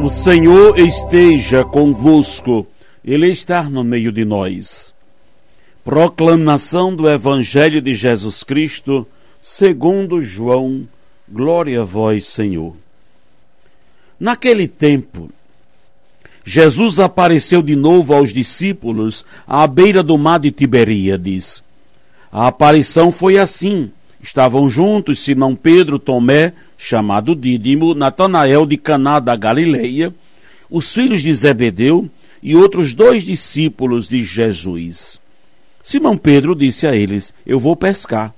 O Senhor esteja convosco, Ele está no meio de nós. Proclamação do Evangelho de Jesus Cristo, segundo João, glória a vós, Senhor. Naquele tempo, Jesus apareceu de novo aos discípulos à beira do mar de Tiberíades. A aparição foi assim: estavam juntos Simão Pedro, Tomé, chamado Dídimo, Natanael de Caná da Galileia, os filhos de Zebedeu e outros dois discípulos de Jesus. Simão Pedro disse a eles: Eu vou pescar.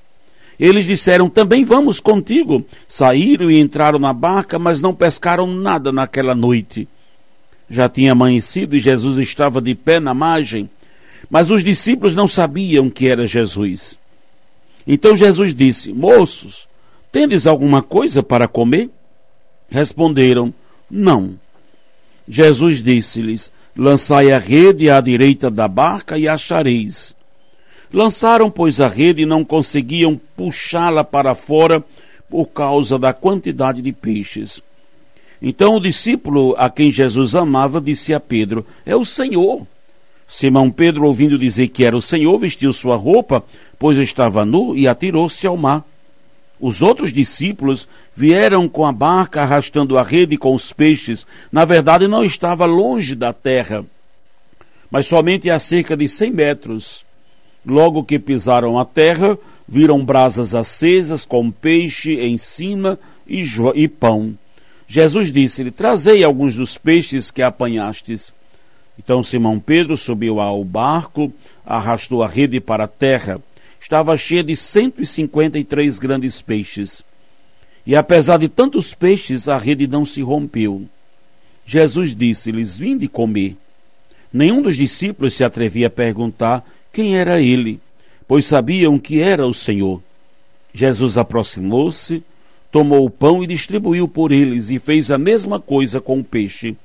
Eles disseram: Também vamos contigo. Saíram e entraram na barca, mas não pescaram nada naquela noite. Já tinha amanhecido e Jesus estava de pé na margem, mas os discípulos não sabiam que era Jesus. Então Jesus disse: Moços, Tendes alguma coisa para comer? Responderam: Não. Jesus disse-lhes: Lançai a rede à direita da barca e achareis. Lançaram, pois, a rede e não conseguiam puxá-la para fora por causa da quantidade de peixes. Então o discípulo a quem Jesus amava disse a Pedro: É o Senhor. Simão Pedro, ouvindo dizer que era o Senhor, vestiu sua roupa, pois estava nu, e atirou-se ao mar. Os outros discípulos vieram com a barca arrastando a rede com os peixes. Na verdade, não estava longe da terra, mas somente a cerca de cem metros. Logo que pisaram a terra, viram brasas acesas com peixe em cima e, e pão. Jesus disse-lhe: Trazei alguns dos peixes que apanhastes. Então Simão Pedro subiu ao barco, arrastou a rede para a terra estava cheia de 153 grandes peixes. E apesar de tantos peixes, a rede não se rompeu. Jesus disse-lhes: Vinde comer. Nenhum dos discípulos se atrevia a perguntar quem era ele, pois sabiam que era o Senhor. Jesus aproximou-se, tomou o pão e distribuiu por eles, e fez a mesma coisa com o peixe.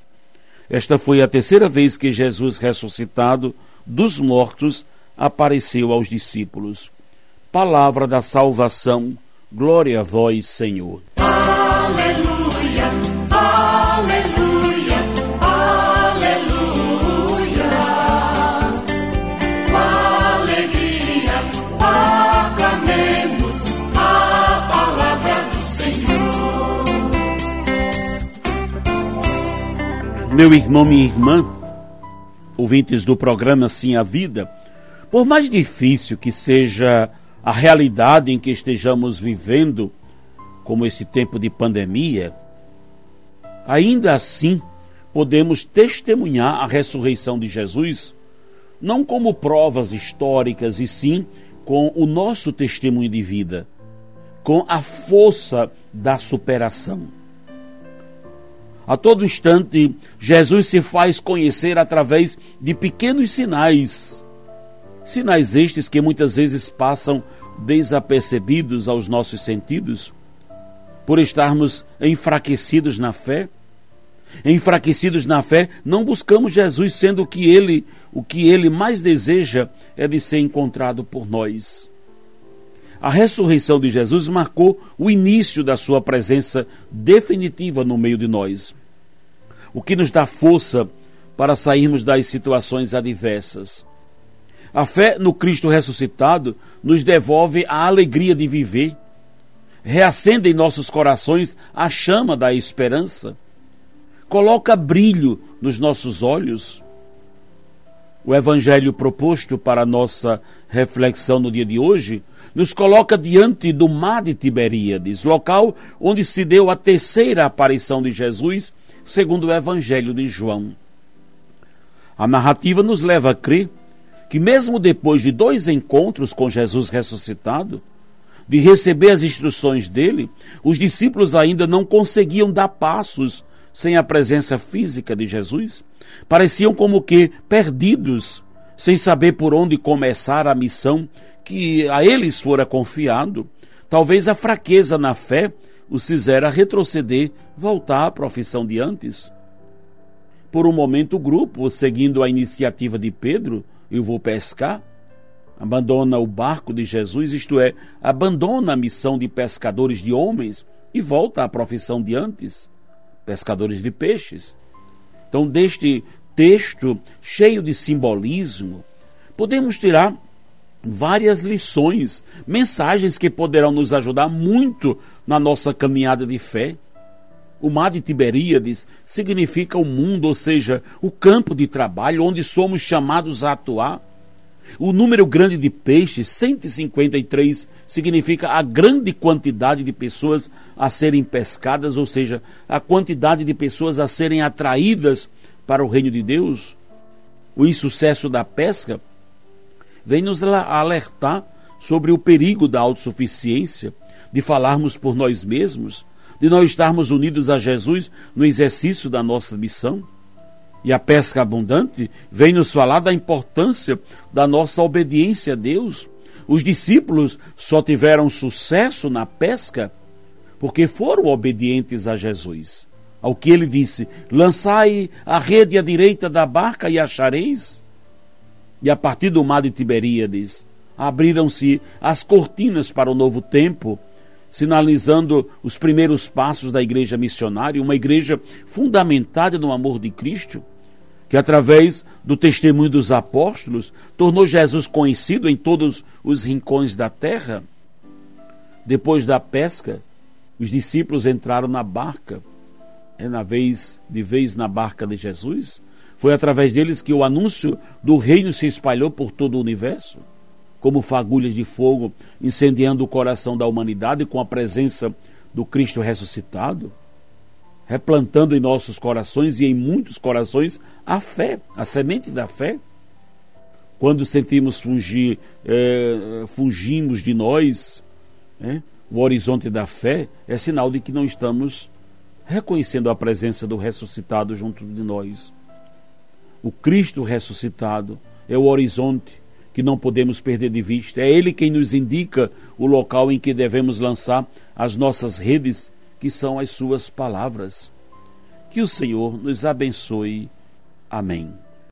Esta foi a terceira vez que Jesus, ressuscitado dos mortos, apareceu aos discípulos. Palavra da salvação, glória a vós, Senhor. Meu irmão, minha irmã, ouvintes do programa Sim a Vida, por mais difícil que seja a realidade em que estejamos vivendo, como esse tempo de pandemia, ainda assim podemos testemunhar a ressurreição de Jesus, não como provas históricas, e sim com o nosso testemunho de vida, com a força da superação. A todo instante, Jesus se faz conhecer através de pequenos sinais Sinais estes que muitas vezes passam desapercebidos aos nossos sentidos, por estarmos enfraquecidos na fé. Enfraquecidos na fé, não buscamos Jesus sendo que ele, o que ele mais deseja é de ser encontrado por nós. A ressurreição de Jesus marcou o início da sua presença definitiva no meio de nós. O que nos dá força para sairmos das situações adversas. A fé no Cristo ressuscitado nos devolve a alegria de viver, reacende em nossos corações a chama da esperança, coloca brilho nos nossos olhos. O evangelho proposto para a nossa reflexão no dia de hoje nos coloca diante do mar de Tiberíades, local onde se deu a terceira aparição de Jesus, segundo o evangelho de João. A narrativa nos leva a crer que, mesmo depois de dois encontros com Jesus ressuscitado, de receber as instruções dele, os discípulos ainda não conseguiam dar passos sem a presença física de Jesus. Pareciam como que perdidos, sem saber por onde começar a missão que a eles fora confiado. Talvez a fraqueza na fé os fizera retroceder, voltar à profissão de antes. Por um momento, o grupo, seguindo a iniciativa de Pedro, eu vou pescar, abandona o barco de Jesus, isto é, abandona a missão de pescadores de homens e volta à profissão de antes, pescadores de peixes. Então, deste texto cheio de simbolismo, podemos tirar várias lições, mensagens que poderão nos ajudar muito na nossa caminhada de fé. O mar de Tiberíades significa o mundo, ou seja, o campo de trabalho onde somos chamados a atuar. O número grande de peixes, 153, significa a grande quantidade de pessoas a serem pescadas, ou seja, a quantidade de pessoas a serem atraídas para o reino de Deus. O insucesso da pesca vem nos alertar sobre o perigo da autossuficiência, de falarmos por nós mesmos, de não estarmos unidos a Jesus no exercício da nossa missão. E a pesca abundante vem nos falar da importância da nossa obediência a Deus. Os discípulos só tiveram sucesso na pesca porque foram obedientes a Jesus. Ao que ele disse: Lançai a rede à direita da barca e achareis. E a partir do mar de Tiberíades, abriram-se as cortinas para o novo tempo, sinalizando os primeiros passos da igreja missionária, uma igreja fundamentada no amor de Cristo, que através do testemunho dos apóstolos tornou Jesus conhecido em todos os rincões da terra. Depois da pesca, os discípulos entraram na barca, é na vez de vez na barca de Jesus. Foi através deles que o anúncio do reino se espalhou por todo o universo como fagulhas de fogo, incendiando o coração da humanidade com a presença do Cristo ressuscitado, replantando em nossos corações e em muitos corações a fé, a semente da fé. Quando sentimos fugir, é, fugimos de nós, é, o horizonte da fé é sinal de que não estamos reconhecendo a presença do ressuscitado junto de nós. O Cristo ressuscitado é o horizonte que não podemos perder de vista. É Ele quem nos indica o local em que devemos lançar as nossas redes, que são as Suas palavras. Que o Senhor nos abençoe. Amém.